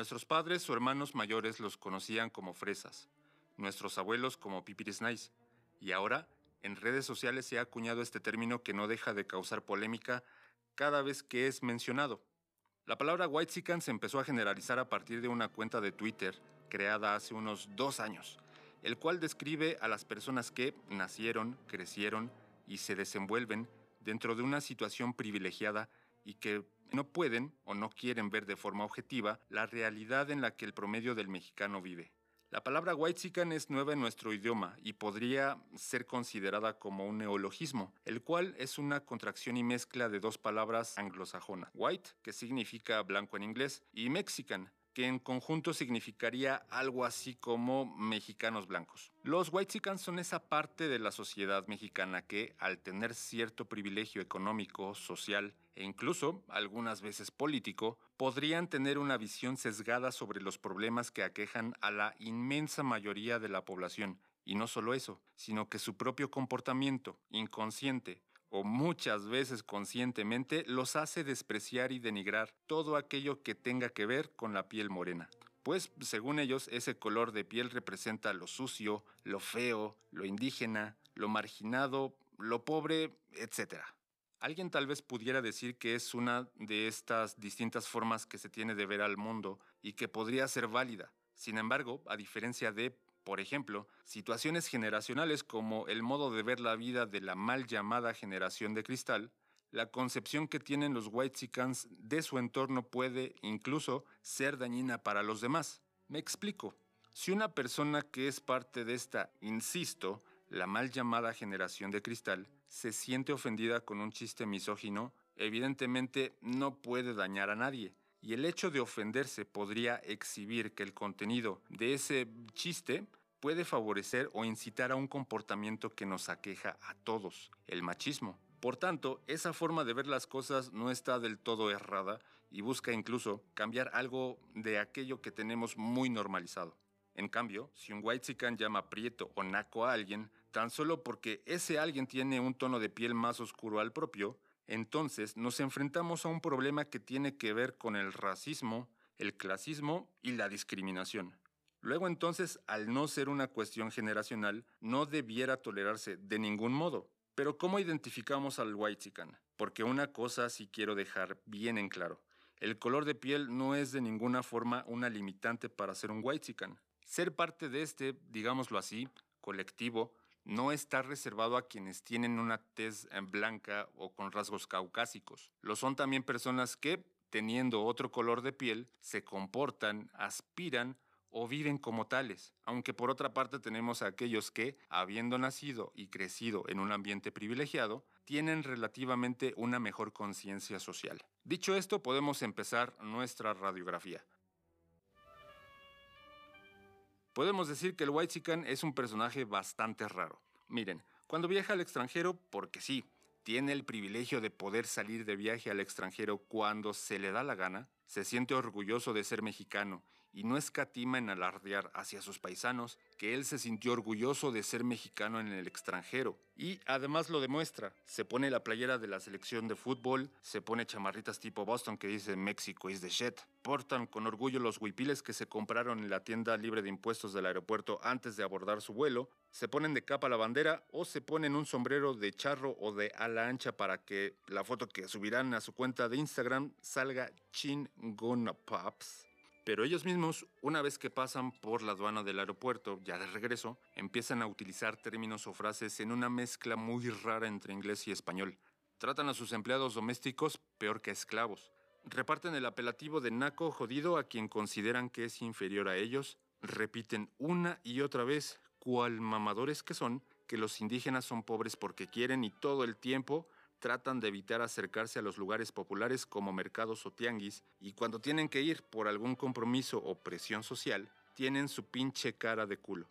Nuestros padres o hermanos mayores los conocían como fresas, nuestros abuelos como pipiris nice, y ahora en redes sociales se ha acuñado este término que no deja de causar polémica cada vez que es mencionado. La palabra whitezican se empezó a generalizar a partir de una cuenta de Twitter creada hace unos dos años, el cual describe a las personas que nacieron, crecieron y se desenvuelven dentro de una situación privilegiada y que no pueden o no quieren ver de forma objetiva la realidad en la que el promedio del mexicano vive. La palabra whitezican es nueva en nuestro idioma y podría ser considerada como un neologismo, el cual es una contracción y mezcla de dos palabras anglosajonas. White, que significa blanco en inglés, y Mexican, que en conjunto significaría algo así como mexicanos blancos. Los whitexicans son esa parte de la sociedad mexicana que, al tener cierto privilegio económico, social e incluso algunas veces político, podrían tener una visión sesgada sobre los problemas que aquejan a la inmensa mayoría de la población. Y no solo eso, sino que su propio comportamiento, inconsciente, o muchas veces conscientemente, los hace despreciar y denigrar todo aquello que tenga que ver con la piel morena. Pues, según ellos, ese color de piel representa lo sucio, lo feo, lo indígena, lo marginado, lo pobre, etc. Alguien tal vez pudiera decir que es una de estas distintas formas que se tiene de ver al mundo y que podría ser válida. Sin embargo, a diferencia de por ejemplo, situaciones generacionales como el modo de ver la vida de la mal llamada generación de cristal, la concepción que tienen los whitexicans de su entorno puede incluso ser dañina para los demás. Me explico. Si una persona que es parte de esta, insisto, la mal llamada generación de cristal, se siente ofendida con un chiste misógino, evidentemente no puede dañar a nadie y el hecho de ofenderse podría exhibir que el contenido de ese chiste puede favorecer o incitar a un comportamiento que nos aqueja a todos, el machismo. Por tanto, esa forma de ver las cosas no está del todo errada y busca incluso cambiar algo de aquello que tenemos muy normalizado. En cambio, si un whitezican llama prieto o naco a alguien, tan solo porque ese alguien tiene un tono de piel más oscuro al propio, entonces nos enfrentamos a un problema que tiene que ver con el racismo, el clasismo y la discriminación. Luego entonces, al no ser una cuestión generacional, no debiera tolerarse de ningún modo. Pero ¿cómo identificamos al whitezican? Porque una cosa sí quiero dejar bien en claro. El color de piel no es de ninguna forma una limitante para ser un whitezican. Ser parte de este, digámoslo así, colectivo, no está reservado a quienes tienen una tez eh, blanca o con rasgos caucásicos. Lo son también personas que, teniendo otro color de piel, se comportan, aspiran o viven como tales, aunque por otra parte tenemos a aquellos que, habiendo nacido y crecido en un ambiente privilegiado, tienen relativamente una mejor conciencia social. Dicho esto, podemos empezar nuestra radiografía. Podemos decir que el Whitezican es un personaje bastante raro. Miren, cuando viaja al extranjero, porque sí, tiene el privilegio de poder salir de viaje al extranjero cuando se le da la gana, se siente orgulloso de ser mexicano y no escatima en alardear hacia sus paisanos que él se sintió orgulloso de ser mexicano en el extranjero. Y además lo demuestra. Se pone la playera de la selección de fútbol, se pone chamarritas tipo Boston que dice México is the shit. Portan con orgullo los huipiles que se compraron en la tienda libre de impuestos del aeropuerto antes de abordar su vuelo, se ponen de capa la bandera o se ponen un sombrero de charro o de ala ancha para que la foto que subirán a su cuenta de Instagram salga chingona pops. Pero ellos mismos, una vez que pasan por la aduana del aeropuerto, ya de regreso, empiezan a utilizar términos o frases en una mezcla muy rara entre inglés y español. Tratan a sus empleados domésticos peor que esclavos. Reparten el apelativo de naco jodido a quien consideran que es inferior a ellos. Repiten una y otra vez, cual mamadores que son, que los indígenas son pobres porque quieren y todo el tiempo tratan de evitar acercarse a los lugares populares como mercados o tianguis y cuando tienen que ir por algún compromiso o presión social, tienen su pinche cara de culo.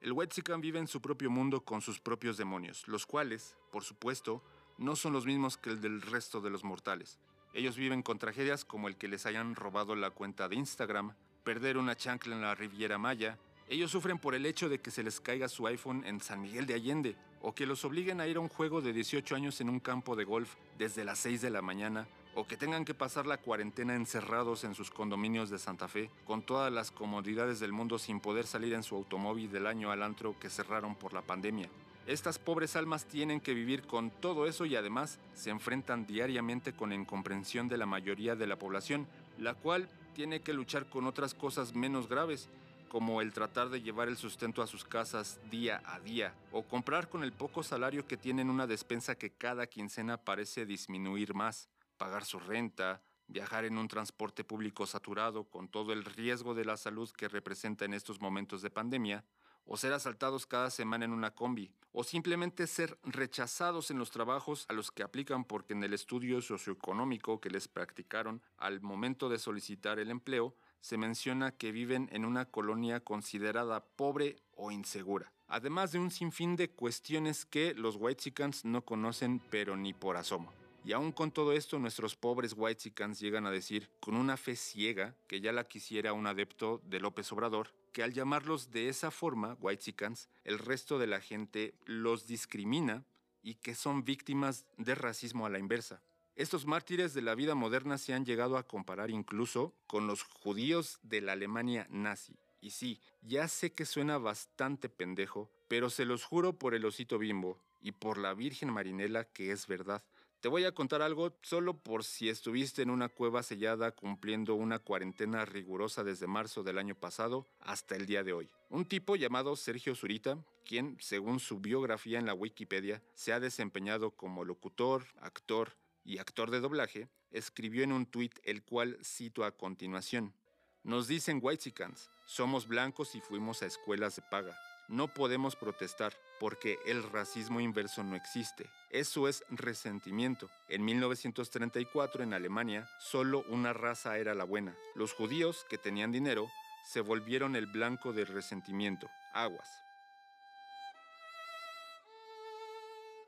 El Wetsican vive en su propio mundo con sus propios demonios, los cuales, por supuesto, no son los mismos que el del resto de los mortales. Ellos viven con tragedias como el que les hayan robado la cuenta de Instagram, perder una chancla en la Riviera Maya, ellos sufren por el hecho de que se les caiga su iPhone en San Miguel de Allende o que los obliguen a ir a un juego de 18 años en un campo de golf desde las 6 de la mañana o que tengan que pasar la cuarentena encerrados en sus condominios de Santa Fe, con todas las comodidades del mundo sin poder salir en su automóvil del año al antro que cerraron por la pandemia. Estas pobres almas tienen que vivir con todo eso y además se enfrentan diariamente con la incomprensión de la mayoría de la población, la cual tiene que luchar con otras cosas menos graves, como el tratar de llevar el sustento a sus casas día a día, o comprar con el poco salario que tienen una despensa que cada quincena parece disminuir más, pagar su renta, viajar en un transporte público saturado con todo el riesgo de la salud que representa en estos momentos de pandemia, o ser asaltados cada semana en una combi, o simplemente ser rechazados en los trabajos a los que aplican porque en el estudio socioeconómico que les practicaron al momento de solicitar el empleo, se menciona que viven en una colonia considerada pobre o insegura, además de un sinfín de cuestiones que los Whitexicans no conocen pero ni por asomo. Y aún con todo esto, nuestros pobres Whitexicans llegan a decir, con una fe ciega, que ya la quisiera un adepto de López Obrador, que al llamarlos de esa forma, Whitexicans, el resto de la gente los discrimina y que son víctimas de racismo a la inversa. Estos mártires de la vida moderna se han llegado a comparar incluso con los judíos de la Alemania nazi. Y sí, ya sé que suena bastante pendejo, pero se los juro por el osito bimbo y por la Virgen Marinela que es verdad. Te voy a contar algo solo por si estuviste en una cueva sellada cumpliendo una cuarentena rigurosa desde marzo del año pasado hasta el día de hoy. Un tipo llamado Sergio Zurita, quien, según su biografía en la Wikipedia, se ha desempeñado como locutor, actor y actor de doblaje, escribió en un tuit el cual cito a continuación. Nos dicen Whitesicans, somos blancos y fuimos a escuelas de paga. No podemos protestar porque el racismo inverso no existe. Eso es resentimiento. En 1934 en Alemania solo una raza era la buena. Los judíos que tenían dinero se volvieron el blanco del resentimiento. Aguas.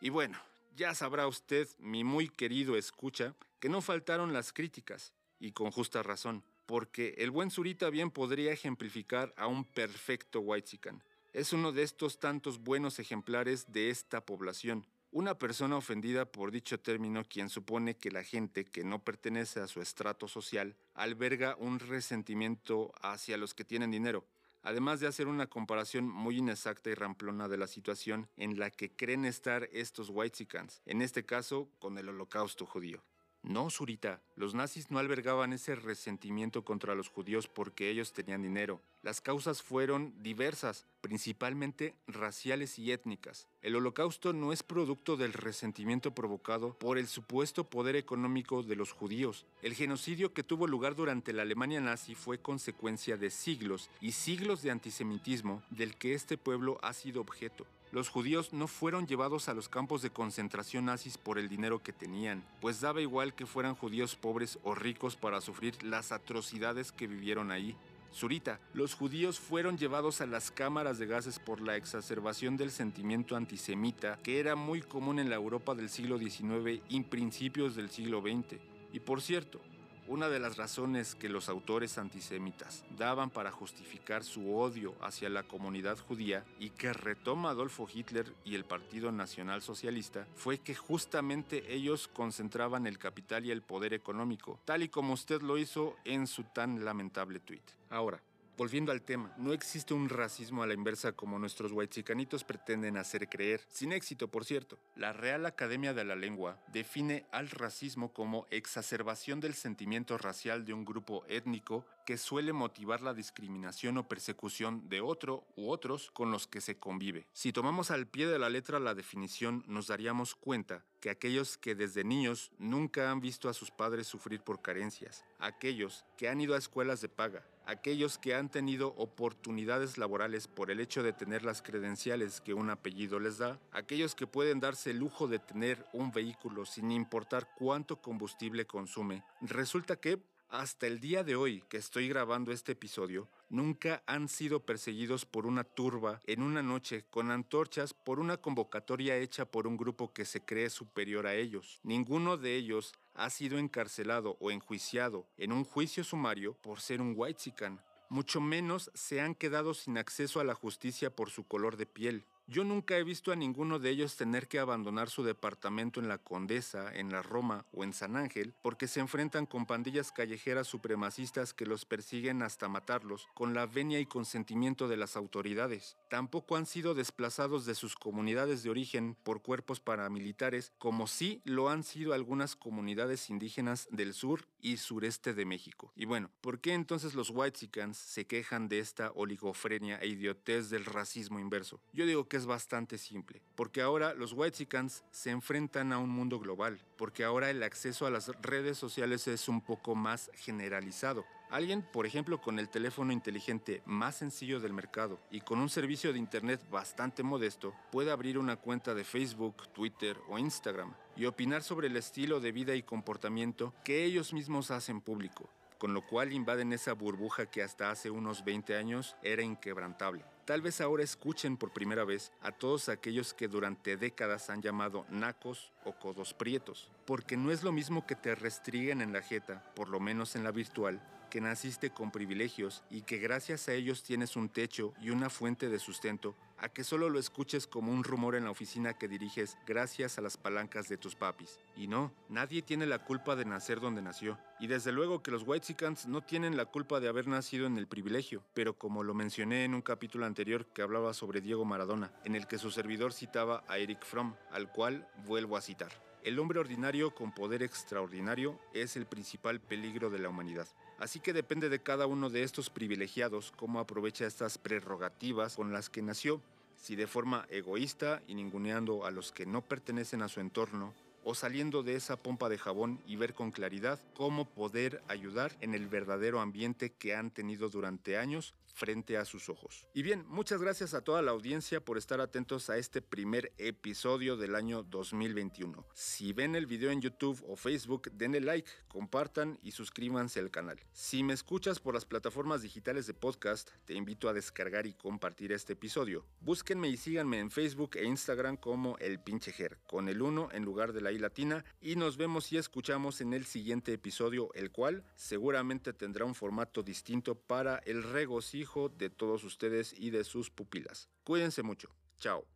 Y bueno, ya sabrá usted, mi muy querido escucha, que no faltaron las críticas, y con justa razón, porque el buen Zurita bien podría ejemplificar a un perfecto Whitezican. Es uno de estos tantos buenos ejemplares de esta población. Una persona ofendida por dicho término quien supone que la gente que no pertenece a su estrato social alberga un resentimiento hacia los que tienen dinero, además de hacer una comparación muy inexacta y ramplona de la situación en la que creen estar estos whitesicans, en este caso con el holocausto judío. No, Zurita, los nazis no albergaban ese resentimiento contra los judíos porque ellos tenían dinero. Las causas fueron diversas, principalmente raciales y étnicas. El holocausto no es producto del resentimiento provocado por el supuesto poder económico de los judíos. El genocidio que tuvo lugar durante la Alemania nazi fue consecuencia de siglos y siglos de antisemitismo del que este pueblo ha sido objeto. Los judíos no fueron llevados a los campos de concentración nazis por el dinero que tenían, pues daba igual que fueran judíos pobres o ricos para sufrir las atrocidades que vivieron ahí. Zurita, los judíos fueron llevados a las cámaras de gases por la exacerbación del sentimiento antisemita que era muy común en la Europa del siglo XIX y principios del siglo XX. Y por cierto, una de las razones que los autores antisemitas daban para justificar su odio hacia la comunidad judía y que retoma Adolfo Hitler y el Partido Nacional Socialista fue que justamente ellos concentraban el capital y el poder económico, tal y como usted lo hizo en su tan lamentable tuit. Ahora, Volviendo al tema, no existe un racismo a la inversa como nuestros whitechicanitos pretenden hacer creer, sin éxito por cierto. La Real Academia de la Lengua define al racismo como exacerbación del sentimiento racial de un grupo étnico que suele motivar la discriminación o persecución de otro u otros con los que se convive. Si tomamos al pie de la letra la definición, nos daríamos cuenta que aquellos que desde niños nunca han visto a sus padres sufrir por carencias, aquellos que han ido a escuelas de paga, aquellos que han tenido oportunidades laborales por el hecho de tener las credenciales que un apellido les da, aquellos que pueden darse el lujo de tener un vehículo sin importar cuánto combustible consume, resulta que hasta el día de hoy que estoy grabando este episodio, nunca han sido perseguidos por una turba en una noche con antorchas por una convocatoria hecha por un grupo que se cree superior a ellos. Ninguno de ellos ha sido encarcelado o enjuiciado en un juicio sumario por ser un whitezican. Mucho menos se han quedado sin acceso a la justicia por su color de piel. Yo nunca he visto a ninguno de ellos tener que abandonar su departamento en la Condesa, en la Roma o en San Ángel porque se enfrentan con pandillas callejeras supremacistas que los persiguen hasta matarlos con la venia y consentimiento de las autoridades. Tampoco han sido desplazados de sus comunidades de origen por cuerpos paramilitares como sí lo han sido algunas comunidades indígenas del sur y sureste de México. Y bueno, ¿por qué entonces los Whitesicans se quejan de esta oligofrenia e idiotez del racismo inverso? Yo digo que es bastante simple, porque ahora los Whitesicans se enfrentan a un mundo global, porque ahora el acceso a las redes sociales es un poco más generalizado. Alguien, por ejemplo, con el teléfono inteligente más sencillo del mercado y con un servicio de Internet bastante modesto, puede abrir una cuenta de Facebook, Twitter o Instagram y opinar sobre el estilo de vida y comportamiento que ellos mismos hacen público, con lo cual invaden esa burbuja que hasta hace unos 20 años era inquebrantable. Tal vez ahora escuchen por primera vez a todos aquellos que durante décadas han llamado nacos o codos prietos, porque no es lo mismo que te restriguen en la jeta, por lo menos en la virtual, que naciste con privilegios y que gracias a ellos tienes un techo y una fuente de sustento, a que solo lo escuches como un rumor en la oficina que diriges gracias a las palancas de tus papis. Y no, nadie tiene la culpa de nacer donde nació. Y desde luego que los Whitesicans no tienen la culpa de haber nacido en el privilegio, pero como lo mencioné en un capítulo anterior que hablaba sobre Diego Maradona, en el que su servidor citaba a Eric Fromm, al cual vuelvo a citar. El hombre ordinario con poder extraordinario es el principal peligro de la humanidad. Así que depende de cada uno de estos privilegiados cómo aprovecha estas prerrogativas con las que nació, si de forma egoísta y ninguneando a los que no pertenecen a su entorno, o saliendo de esa pompa de jabón y ver con claridad cómo poder ayudar en el verdadero ambiente que han tenido durante años frente a sus ojos. Y bien, muchas gracias a toda la audiencia por estar atentos a este primer episodio del año 2021. Si ven el video en YouTube o Facebook, denle like, compartan y suscríbanse al canal. Si me escuchas por las plataformas digitales de podcast, te invito a descargar y compartir este episodio. Búsquenme y síganme en Facebook e Instagram como El Pinche con el 1 en lugar de la I latina, y nos vemos y escuchamos en el siguiente episodio, el cual seguramente tendrá un formato distinto para el regocijo de todos ustedes y de sus pupilas. Cuídense mucho. Chao.